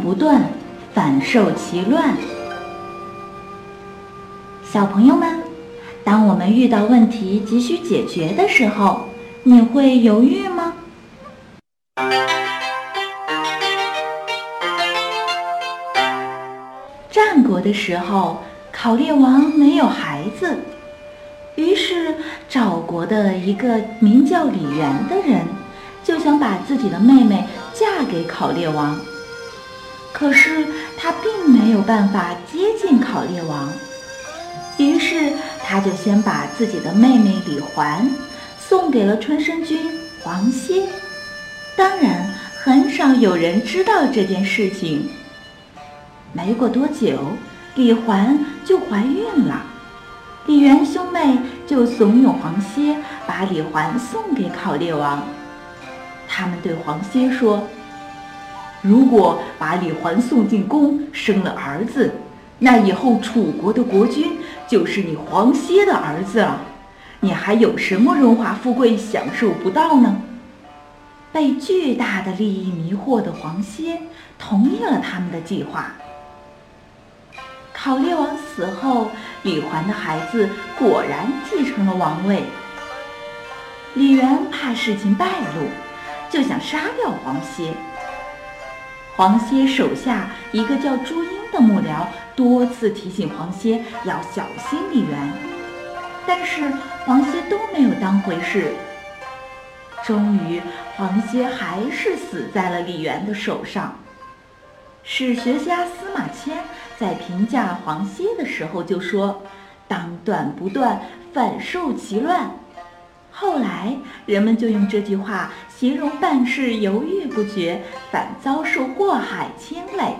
不断，反受其乱。小朋友们，当我们遇到问题急需解决的时候，你会犹豫吗？战国的时候，考烈王没有孩子，于是赵国的一个名叫李元的人就想把自己的妹妹嫁给考烈王。可是他并没有办法接近考烈王，于是他就先把自己的妹妹李环送给了春申君黄歇。当然，很少有人知道这件事情。没过多久，李环就怀孕了。李元兄妹就怂恿黄歇把李环送给考烈王。他们对黄歇说：“如果把李环送进宫，生了儿子，那以后楚国的国君就是你黄歇的儿子了。你还有什么荣华富贵享受不到呢？”被巨大的利益迷惑的黄歇同意了他们的计划。考烈王死后，李环的孩子果然继承了王位。李元怕事情败露，就想杀掉黄歇。黄歇手下一个叫朱英的幕僚多次提醒黄歇要小心李元，但是黄歇都没有当回事。终于，黄歇还是死在了李元的手上。史学家司马迁在评价黄歇的时候就说：“当断不断，反受其乱。”后来人们就用这句话形容办事犹豫不决反遭受过海牵累。